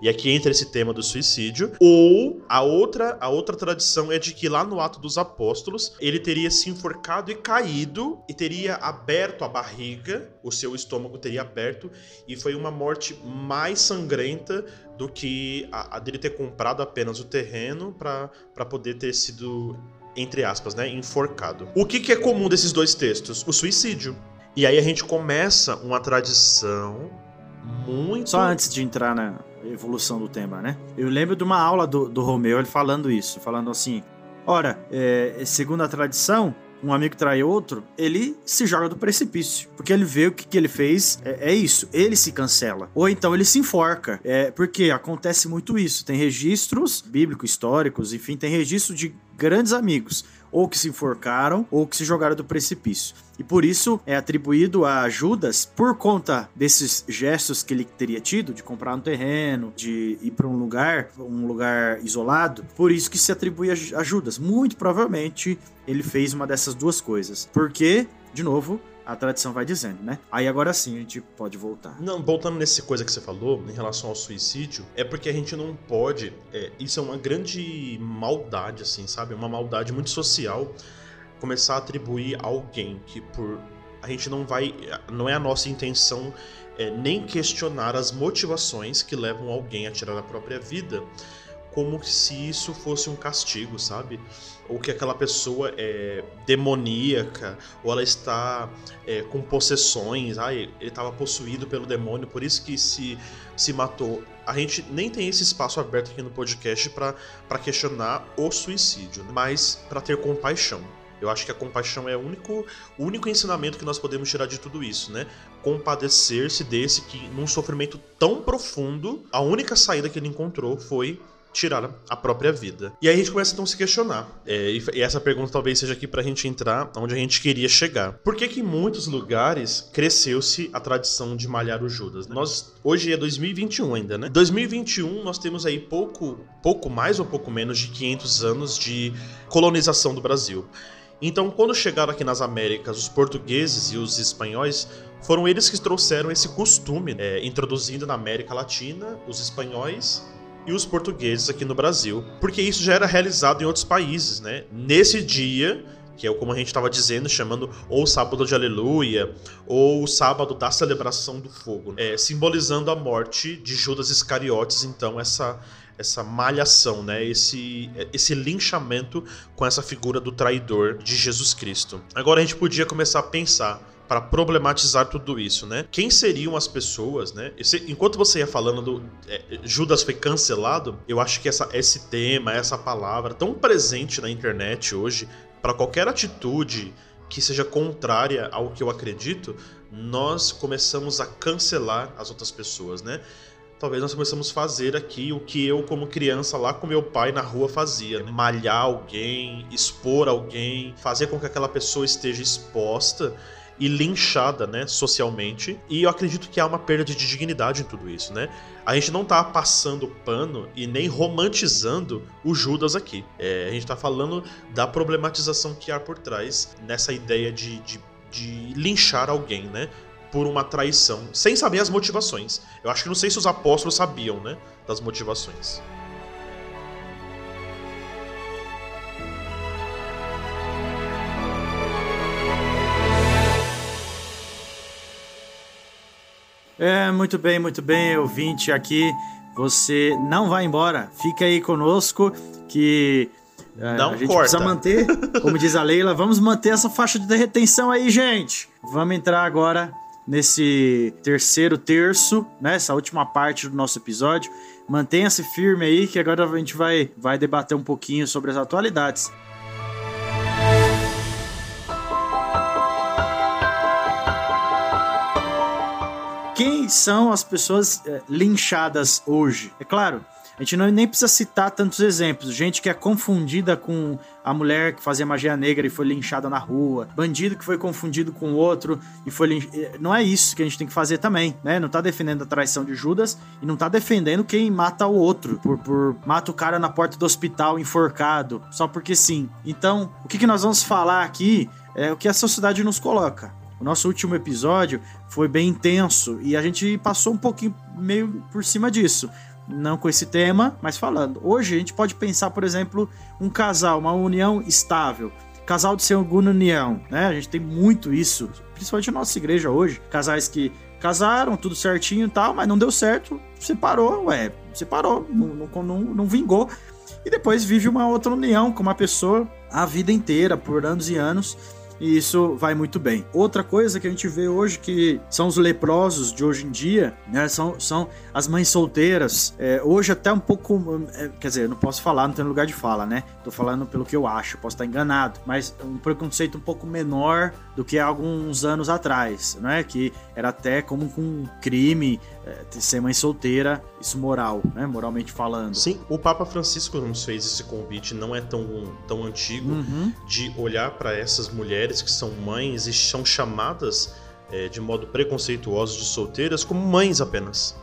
e aqui entra esse tema do suicídio, ou a outra, a outra tradição é de que lá no ato dos apóstolos, ele teria se enforcado e caído, e teria aberto a barriga, o seu estômago teria aberto, e foi uma morte mais sangrenta do que a, a dele ter comprado apenas o terreno para poder ter sido, entre aspas, né, enforcado. O que, que é comum desses dois textos? O suicídio. E aí a gente começa uma tradição muito. Só antes de entrar na evolução do tema, né? Eu lembro de uma aula do, do Romeu ele falando isso, falando assim: ora, é, segundo a tradição, um amigo trai outro, ele se joga do precipício. Porque ele vê o que, que ele fez, é, é isso, ele se cancela. Ou então ele se enforca. É, porque acontece muito isso. Tem registros bíblicos, históricos, enfim, tem registro de grandes amigos ou que se enforcaram ou que se jogaram do precipício. E por isso é atribuído a Judas, por conta desses gestos que ele teria tido, de comprar um terreno, de ir para um lugar, um lugar isolado, por isso que se atribui a Judas. Muito provavelmente ele fez uma dessas duas coisas. Porque, de novo, a tradição vai dizendo, né? Aí agora sim a gente pode voltar. Não, voltando nessa coisa que você falou em relação ao suicídio, é porque a gente não pode. É, isso é uma grande maldade, assim, sabe? Uma maldade muito social começar a atribuir a alguém que por. A gente não vai. Não é a nossa intenção é, nem questionar as motivações que levam alguém a tirar a própria vida, como se isso fosse um castigo, sabe? ou que aquela pessoa é demoníaca, ou ela está é, com possessões, ah, ele estava possuído pelo demônio, por isso que se, se matou. A gente nem tem esse espaço aberto aqui no podcast para questionar o suicídio, né? mas para ter compaixão. Eu acho que a compaixão é o único, o único ensinamento que nós podemos tirar de tudo isso, né? Compadecer-se desse que, num sofrimento tão profundo, a única saída que ele encontrou foi tirar a própria vida. E aí a gente começa então a se questionar. É, e essa pergunta talvez seja aqui pra gente entrar onde a gente queria chegar. Por que que em muitos lugares cresceu-se a tradição de malhar o Judas? Nós, hoje é 2021 ainda, né? 2021 nós temos aí pouco, pouco mais ou pouco menos de 500 anos de colonização do Brasil. Então, quando chegaram aqui nas Américas os portugueses e os espanhóis, foram eles que trouxeram esse costume, é, introduzindo na América Latina os espanhóis e os portugueses aqui no Brasil, porque isso já era realizado em outros países, né? Nesse dia, que é como a gente estava dizendo, chamando ou sábado de aleluia, ou o sábado da celebração do fogo, é, simbolizando a morte de Judas Iscariotes, então essa essa malhação, né? Esse, esse linchamento com essa figura do traidor de Jesus Cristo. Agora a gente podia começar a pensar para problematizar tudo isso, né? Quem seriam as pessoas, né? Esse, enquanto você ia falando do é, Judas foi cancelado, eu acho que essa, esse tema, essa palavra tão presente na internet hoje, para qualquer atitude que seja contrária ao que eu acredito, nós começamos a cancelar as outras pessoas, né? talvez nós começamos a fazer aqui o que eu, como criança, lá com meu pai na rua fazia: né? malhar alguém, expor alguém, fazer com que aquela pessoa esteja exposta e linchada, né, socialmente. E eu acredito que há uma perda de dignidade em tudo isso, né? A gente não tá passando pano e nem romantizando o Judas aqui. É, a gente tá falando da problematização que há por trás nessa ideia de, de, de linchar alguém, né? Por uma traição, sem saber as motivações. Eu acho que não sei se os apóstolos sabiam, né? Das motivações. É, muito bem, muito bem, ouvinte aqui. Você não vai embora, fica aí conosco que é, não a gente corta. precisa manter, como diz a Leila, vamos manter essa faixa de retenção aí, gente. Vamos entrar agora nesse terceiro terço, né, essa última parte do nosso episódio. Mantenha-se firme aí que agora a gente vai, vai debater um pouquinho sobre as atualidades. Quem são as pessoas é, linchadas hoje? É claro, a gente não, nem precisa citar tantos exemplos. Gente que é confundida com a mulher que fazia magia negra e foi linchada na rua. Bandido que foi confundido com outro e foi linchado. Eh, não é isso que a gente tem que fazer também, né? Não tá defendendo a traição de Judas e não tá defendendo quem mata o outro. Por, por mata o cara na porta do hospital enforcado, só porque sim. Então, o que, que nós vamos falar aqui é o que a sociedade nos coloca. O nosso último episódio foi bem intenso e a gente passou um pouquinho meio por cima disso. Não com esse tema, mas falando. Hoje a gente pode pensar, por exemplo, um casal, uma união estável. Casal de segunda união, né? A gente tem muito isso, principalmente na nossa igreja hoje. Casais que casaram, tudo certinho e tal, mas não deu certo, separou, ué, separou, não, não, não, não vingou. E depois vive uma outra união com uma pessoa a vida inteira, por anos e anos e isso vai muito bem. Outra coisa que a gente vê hoje que são os leprosos de hoje em dia, né? São, são as mães solteiras. É, hoje até um pouco, é, quer dizer, não posso falar, não tem lugar de fala, né? Tô falando pelo que eu acho, posso estar enganado, mas um preconceito um pouco menor do que alguns anos atrás, não é? Que era até como um crime é, ser mãe solteira, isso moral, né? Moralmente falando. Sim, o Papa Francisco nos fez esse convite, não é tão, tão antigo, Uhum. de olhar para essas mulheres que são mães e são chamadas é, de modo preconceituoso de solteiras como mães apenas.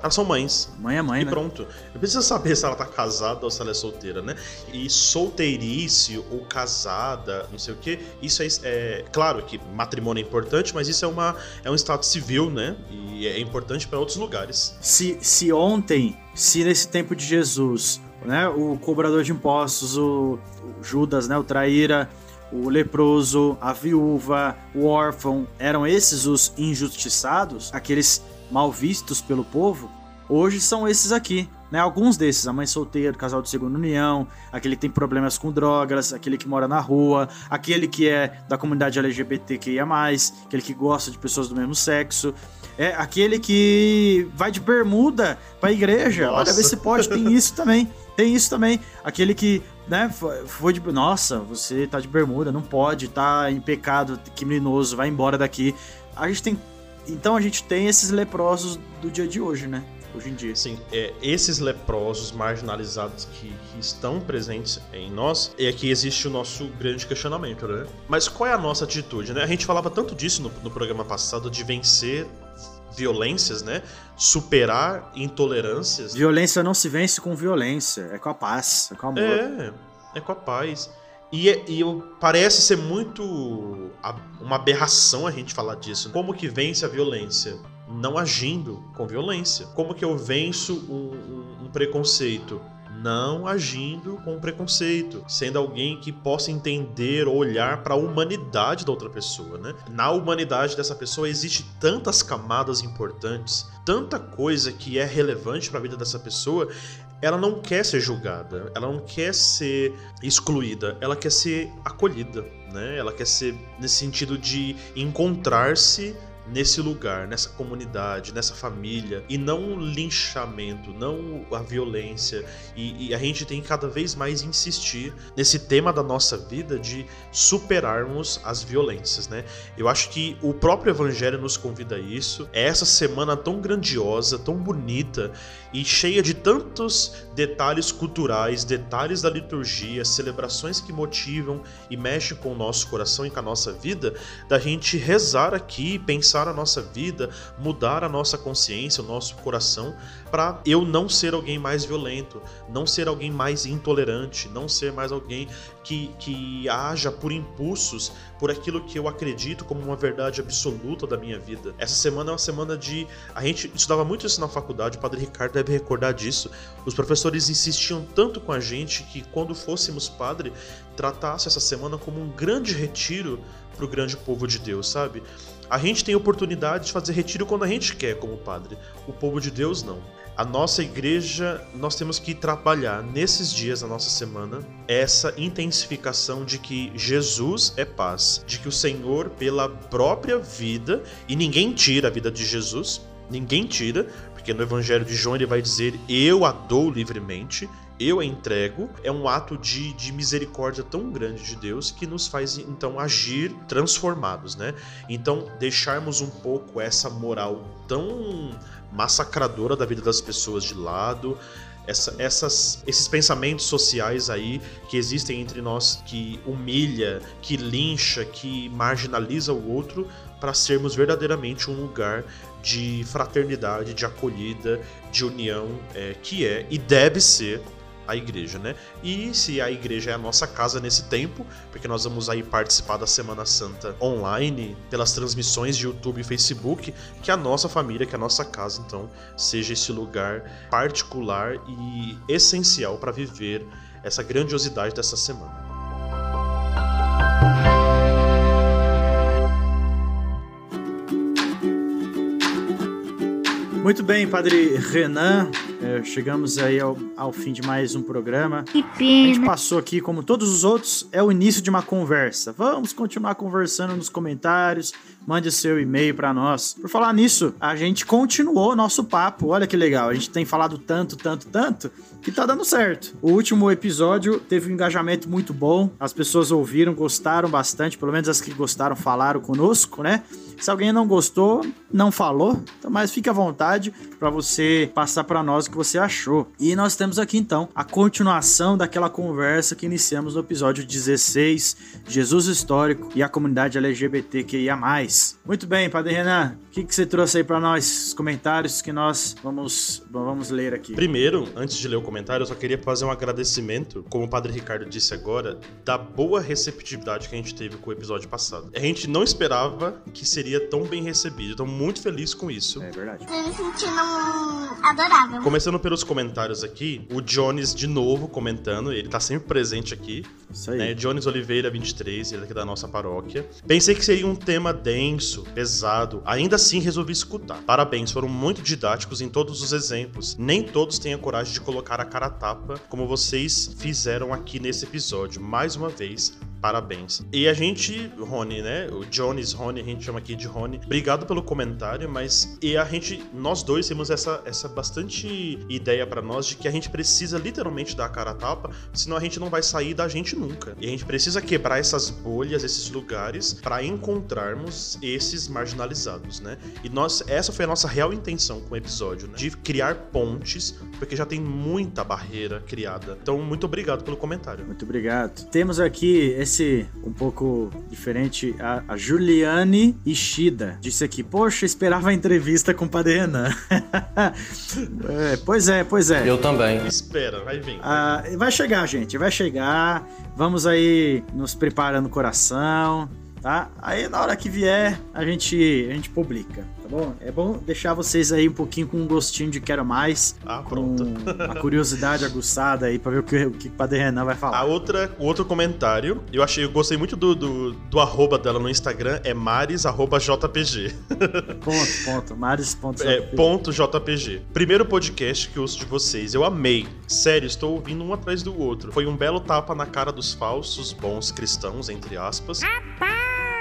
Elas são mães. Mãe é mãe, e né? pronto. Não precisa saber se ela tá casada ou se ela é solteira, né? E solteirice ou casada, não sei o que, isso é, é, Claro que matrimônio é importante, mas isso é, uma, é um estado civil, né? E é importante para outros lugares. Se, se ontem, se nesse tempo de Jesus, né, o cobrador de impostos, o, o Judas, né, o traíra, o leproso, a viúva, o órfão, eram esses os injustiçados, aqueles mal vistos pelo povo, hoje são esses aqui. Né? Alguns desses, a mãe solteira, o casal de segunda união, aquele que tem problemas com drogas, aquele que mora na rua, aquele que é da comunidade LGBTQIA, aquele que gosta de pessoas do mesmo sexo, é aquele que vai de bermuda pra igreja. Nossa. Olha, vê se pode, tem isso também. [LAUGHS] Tem isso também. Aquele que, né, fo- foi de. Nossa, você tá de bermuda, não pode, tá em pecado criminoso, vai embora daqui. A gente tem. Então a gente tem esses leprosos do dia de hoje, né? Hoje em dia. Assim, é, esses leprosos marginalizados que, que estão presentes em nós, é que existe o nosso grande questionamento, né? Mas qual é a nossa atitude, né? A gente falava tanto disso no, no programa passado, de vencer violências, né? Superar intolerâncias. Violência não se vence com violência, é com a paz, é com o amor. É, é com a paz. E, é- e eu- parece ser muito uma aberração a gente falar disso. Como que vence a violência? Não agindo com violência. Como que eu venço um, um- um preconceito? Não agindo com preconceito, sendo alguém que possa entender ou olhar para a humanidade da outra pessoa, né? Na humanidade dessa pessoa existe tantas camadas importantes, tanta coisa que é relevante para a vida dessa pessoa ela não quer ser julgada, ela não quer ser excluída, ela quer ser acolhida, né? Ela quer ser nesse sentido de encontrar-se nesse lugar, nessa comunidade, nessa família, e não o linchamento, não a violência. E, e, a gente tem cada vez mais insistir nesse tema da nossa vida de superarmos as violências, né? Eu acho que o próprio Evangelho nos convida a isso. É essa semana tão grandiosa, tão bonita e cheia de tantos detalhes culturais, detalhes da liturgia, celebrações que motivam e mexem com o nosso coração e com a nossa vida, da gente rezar aqui, pensar a nossa vida, mudar a nossa consciência, o nosso coração, para eu não ser alguém mais violento, não ser alguém mais intolerante, não ser mais alguém que, que haja por impulsos, por aquilo que eu acredito como uma verdade absoluta da minha vida. Essa semana é uma semana de. A gente estudava muito isso na faculdade, o Padre Ricardo deve recordar disso. Os professores insistiam tanto com a gente que quando fôssemos padre, tratasse essa semana como um grande retiro para o grande povo de Deus, sabe? A gente tem oportunidade de fazer retiro quando a gente quer, como padre. O povo de Deus não. A nossa igreja, nós temos que trabalhar nesses dias da nossa semana essa intensificação de que Jesus é paz, de que o Senhor, pela própria vida, e ninguém tira a vida de Jesus, ninguém tira, porque no Evangelho de João ele vai dizer: Eu a dou livremente, eu entrego, é um ato de, de misericórdia tão grande de Deus que nos faz então agir transformados, né? Então, deixarmos um pouco essa moral tão massacradora da vida das pessoas de lado, essa, essas, esses pensamentos sociais aí que existem entre nós que humilha, que lincha, que marginaliza o outro para sermos verdadeiramente um lugar de fraternidade, de acolhida, de união, é, que é e deve ser a igreja, né? E se a igreja é a nossa casa nesse tempo, porque nós vamos aí participar da Semana Santa online, pelas transmissões de YouTube e Facebook, que a nossa família, que a nossa casa, então, seja esse lugar particular e essencial para viver essa grandiosidade dessa semana. Muito bem, Padre Renan. É, chegamos aí ao, ao, fim de mais um programa. Que pena. A gente passou aqui, como todos os outros, é o início de uma conversa. Vamos continuar conversando nos comentários. Mande seu e-mail para nós. Por falar nisso, a gente continuou nosso papo. Olha que legal. A gente tem falado tanto, tanto, tanto que tá dando certo. O último episódio teve um engajamento muito bom. As pessoas ouviram, gostaram bastante. Pelo menos as que gostaram falaram conosco, né? Se alguém não gostou, não falou, então, mas fique à vontade para você passar para nós o que você achou. E nós temos aqui então a continuação daquela conversa que iniciamos no episódio 16, Jesus histórico e a comunidade LGBTQIA+. Muito bem, Padre Renan, o que, que você trouxe aí para nós, os comentários que nós vamos, vamos ler aqui? Primeiro, antes de ler o comentário, eu só queria fazer um agradecimento, como o Padre Ricardo disse agora, da boa receptividade que a gente teve com o episódio passado. A gente não esperava que seria tão bem recebido, então muito feliz com isso. É verdade. Tô me sentindo adorável. Começando pelos comentários aqui, o Jones de novo comentando, ele tá sempre presente aqui. Isso aí. Né? Jones Oliveira 23, ele é aqui da nossa paróquia. Pensei que seria um tema denso, pesado. Ainda assim resolvi escutar. Parabéns, foram muito didáticos em todos os exemplos. Nem todos têm a coragem de colocar a cara a tapa como vocês fizeram aqui nesse episódio. Mais uma vez, Parabéns. E a gente, Rony, né? O Jones, Rony, a gente chama aqui de Rony. Obrigado pelo comentário, mas e a gente, nós dois temos essa, essa bastante ideia para nós de que a gente precisa literalmente dar a cara a tapa, senão a gente não vai sair da gente nunca. E a gente precisa quebrar essas bolhas, esses lugares, para encontrarmos esses marginalizados, né? E nós, essa foi a nossa real intenção com o episódio, né? De criar pontes, porque já tem muita barreira criada. Então, muito obrigado pelo comentário. Muito obrigado. Temos aqui esse um pouco diferente, a, a Juliane Ishida disse aqui: Poxa, esperava a entrevista com o Padre [LAUGHS] é, pois é, pois é. Eu também. Espera, vai vir. Ah, vai chegar, gente, vai chegar. Vamos aí nos preparando o coração, tá? Aí na hora que vier, a gente, a gente publica tá bom? É bom deixar vocês aí um pouquinho com um gostinho de quero mais. Ah, pronto. Com a curiosidade [LAUGHS] aguçada aí pra ver o que o que o Padre Renan vai falar. A outra, o outro comentário, eu achei, eu gostei muito do, do, do arroba dela no Instagram, é maris.jpg. [LAUGHS] Ponto, ponto. Maris.jpg. É, ponto JPG. Primeiro podcast que eu ouço de vocês, eu amei. Sério, estou ouvindo um atrás do outro. Foi um belo tapa na cara dos falsos bons cristãos, entre aspas.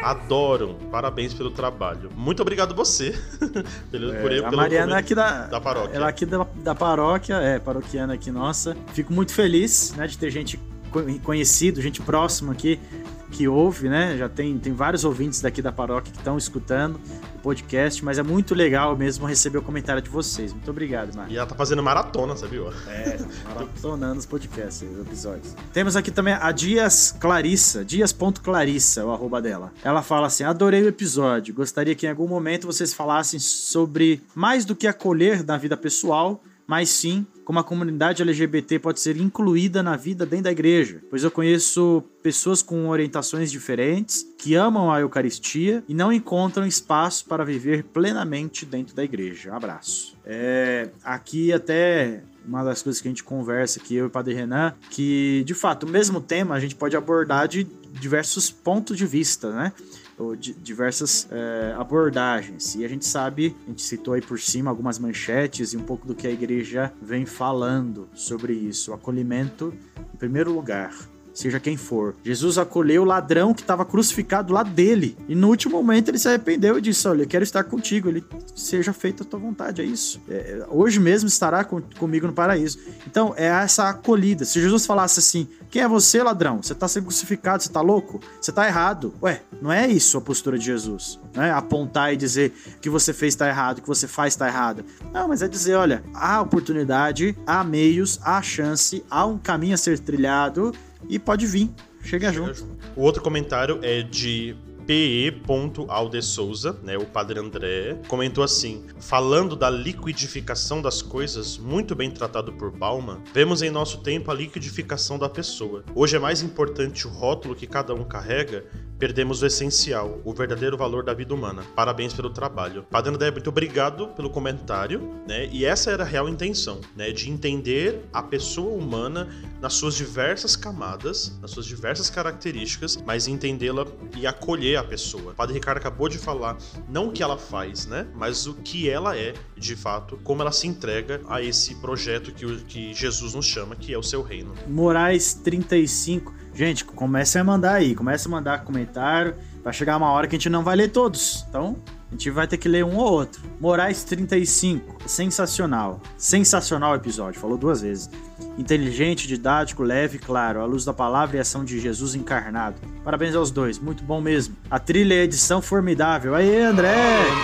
Adoram. Parabéns pelo trabalho. Muito obrigado você [LAUGHS] pelo, É, por, a Mariana é aqui da, da paróquia. Ela aqui da, da paróquia, é, paroquiana aqui nossa. Fico muito feliz, né, de ter gente co- conhecido, gente próxima aqui que ouve, né? Já tem, tem vários ouvintes daqui da paróquia que estão escutando o podcast, mas é muito legal mesmo receber o comentário de vocês. Muito obrigado, Mari. E ela tá fazendo maratona, viu? É, maratonando os podcasts, os episódios. Temos aqui também a Dias Clarissa, dias.clarissa, o arroba dela. Ela fala assim: adorei o episódio. Gostaria que em algum momento vocês falassem sobre mais do que acolher na vida pessoal, mas sim como a comunidade LGBT pode ser incluída na vida dentro da igreja. Pois eu conheço pessoas com orientações diferentes que amam a Eucaristia e não encontram espaço para viver plenamente dentro da igreja. Abraço. É, aqui até uma das coisas que a gente conversa aqui, eu e o Padre Renan, que de fato o mesmo tema a gente pode abordar de diversos pontos de vista, né? Ou diversas é, abordagens. E a gente sabe, a gente citou aí por cima algumas manchetes e um pouco do que a igreja vem falando sobre isso. O acolhimento em primeiro lugar. Seja quem for. Jesus acolheu o ladrão que estava crucificado lá dele. E no último momento ele se arrependeu e disse: Olha, eu quero estar contigo. Ele seja feita a tua vontade. É isso. É, hoje mesmo estará com- comigo no paraíso. Então, é essa acolhida. Se Jesus falasse assim: Quem é você, ladrão? Você está sendo crucificado, você está louco? Você está errado. Ué, não é isso a postura de Jesus. Não é apontar e dizer que você fez está errado, que você faz está errado. Não, mas é dizer: olha, há oportunidade, há meios, há chance, há um caminho a ser trilhado e pode vir. Chega, junto. O outro comentário é de pe.aldesouza, né, o padre André, comentou assim: falando da liquidificação das coisas, muito bem tratado por Bauman, vemos em nosso tempo a liquidificação da pessoa. Hoje é mais importante o rótulo que cada um carrega, perdemos o essencial, o verdadeiro valor da vida humana. Parabéns pelo trabalho. Padre André, muito obrigado pelo comentário, né? E essa era a real intenção, né, de entender a pessoa humana nas suas diversas camadas, nas suas diversas características, mas entendê-la e acolher a pessoa. O Padre Ricardo acabou de falar não o que ela faz, né, mas o que ela é, de fato, como ela se entrega a esse projeto que, que Jesus nos chama, que é o seu reino. Moraes 35. Gente, comece a mandar aí, comece a mandar comentário. Vai chegar uma hora que a gente não vai ler todos. Então, a gente vai ter que ler um ou outro. Moraes 35. Sensacional. Sensacional o episódio. Falou duas vezes. Inteligente, didático, leve, claro. À luz da palavra e ação de Jesus encarnado. Parabéns aos dois. Muito bom mesmo. A trilha e a edição formidável. Aí, André.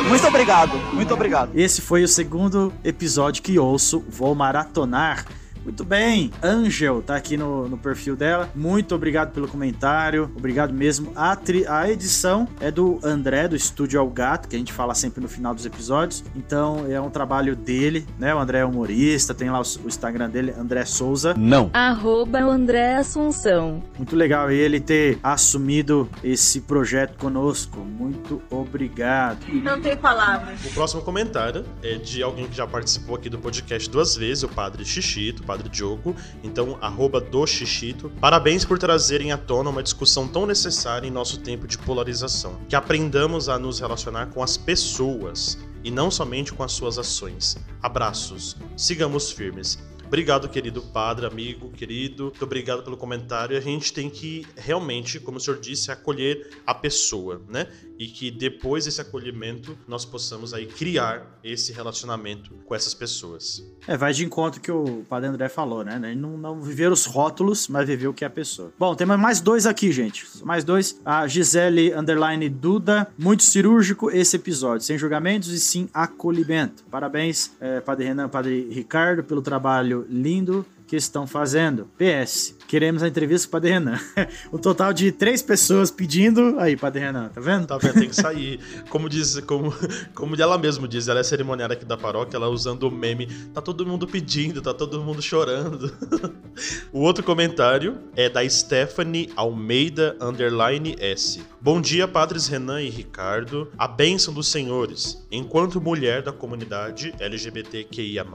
Muito obrigado, muito obrigado. Esse foi o segundo episódio que ouço. Vou maratonar. Muito bem, Angel tá aqui no, no perfil dela. Muito obrigado pelo comentário. Obrigado mesmo. A, tri- a edição é do André, do Estúdio Ao Gato, que a gente fala sempre no final dos episódios. Então é um trabalho dele, né? O André é humorista, tem lá o, o Instagram dele, André Souza. Arroba André Assunção. Muito legal ele ter assumido esse projeto conosco. Muito obrigado. Não tem palavras. O próximo comentário é de alguém que já participou aqui do podcast duas vezes, o Padre Xixito, o Padre Diogo. Então, arroba do Xixito. Parabéns por trazerem à tona uma discussão tão necessária em nosso tempo de polarização. Que aprendamos a nos relacionar com as pessoas e não somente com as suas ações. Abraços. Sigamos firmes. Obrigado, querido padre, amigo, querido. Muito obrigado pelo comentário. A gente tem que realmente, como o senhor disse, acolher a pessoa, né? E que depois desse acolhimento nós possamos aí criar esse relacionamento com essas pessoas. É, vai de encontro que o Padre André falou, né? Não, não viver os rótulos, mas viver o que é a pessoa. Bom, temos mais dois aqui, gente. Mais dois. A Gisele Underline Duda. Muito cirúrgico esse episódio. Sem julgamentos e sim acolhimento. Parabéns, eh, Padre Renan, Padre Ricardo, pelo trabalho lindo que estão fazendo. PS, queremos a entrevista com o Padre Renan. [LAUGHS] o total de três pessoas pedindo. Aí, Padre Renan, tá vendo? Tá vendo? Tem que sair. Como diz, como, como ela mesmo diz, ela é cerimoniária aqui da paróquia, ela usando o meme. Tá todo mundo pedindo, tá todo mundo chorando. [LAUGHS] o outro comentário é da Stephanie Almeida underline S. Bom dia, padres Renan e Ricardo. A bênção dos senhores. Enquanto mulher da comunidade LGBTQIA+,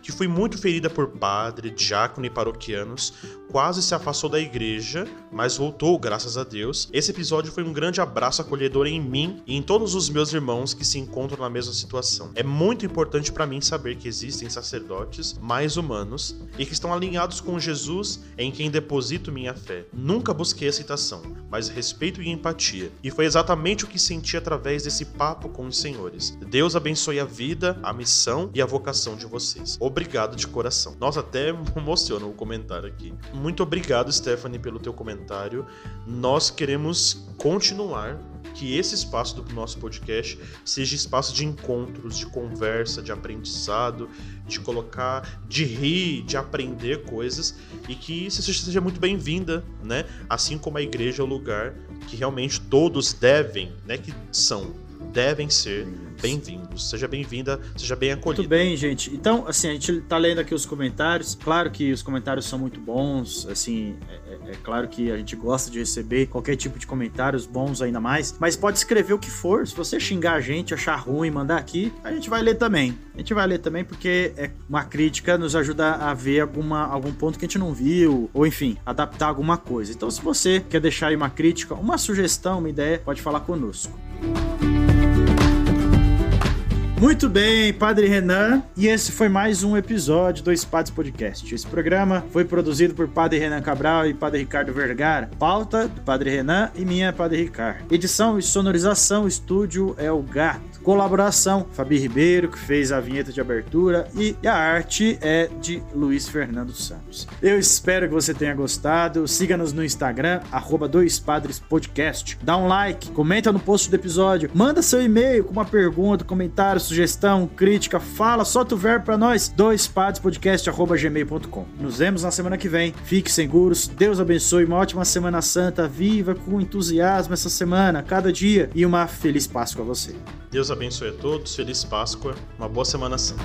que fui muito ferida por padre, diácono diácono e paroquianos, quase se afastou da igreja, mas voltou, graças a Deus. Esse episódio foi um grande abraço acolhedor em mim e em todos os meus irmãos que se encontram na mesma situação. É muito importante para mim saber que existem sacerdotes mais humanos e que estão alinhados com Jesus em quem deposito minha fé. Nunca busquei aceitação, mas respeito e empatia. E foi exatamente o que senti através desse papo com os senhores. Deus abençoe a vida, a missão e a vocação de vocês. Obrigado de coração. Nossa, até emociona o comentário aqui. Muito obrigado, Stephanie, pelo teu comentário. Nós queremos continuar que esse espaço do nosso podcast seja espaço de encontros, de conversa, de aprendizado, de colocar, de rir, de aprender coisas e que você seja muito bem-vinda, né? Assim como a igreja é o lugar que realmente todos devem, né? Que são, devem ser bem-vindos. Seja bem-vinda, seja bem acolhida. Muito bem, gente. Então, assim, a gente tá lendo aqui os comentários. Claro que os comentários são muito bons. Assim, é, é, é claro que a gente gosta de receber qualquer tipo de comentários bons ainda mais. Mas pode escrever o que for. Se você xingar a gente, achar ruim, mandar aqui, a gente vai ler também. A gente vai ler também porque é uma crítica nos ajuda a ver alguma, algum ponto que a gente não viu, ou enfim, adaptar alguma coisa. Então, se você quer deixar aí uma crítica, uma sugestão, uma ideia, pode falar conosco. Muito bem, Padre Renan, e esse foi mais um episódio do Espadas Podcast. Esse programa foi produzido por Padre Renan Cabral e Padre Ricardo Vergara. Pauta do Padre Renan e minha Padre Ricardo. Edição e sonorização, estúdio é o Gato. Colaboração, Fabi Ribeiro, que fez a vinheta de abertura, e a arte é de Luiz Fernando Santos. Eu espero que você tenha gostado. Siga-nos no Instagram, arroba Dois Padres Podcast. Dá um like, comenta no post do episódio, manda seu e-mail com uma pergunta, comentário, sugestão, crítica, fala, solta o verbo pra nós, doispadrespodcast.gmail.com. Nos vemos na semana que vem. Fique seguros, Deus abençoe, uma ótima Semana Santa, viva com entusiasmo essa semana, cada dia, e uma feliz Páscoa a você. Deus abençoe a todos, feliz Páscoa, uma boa Semana Santa.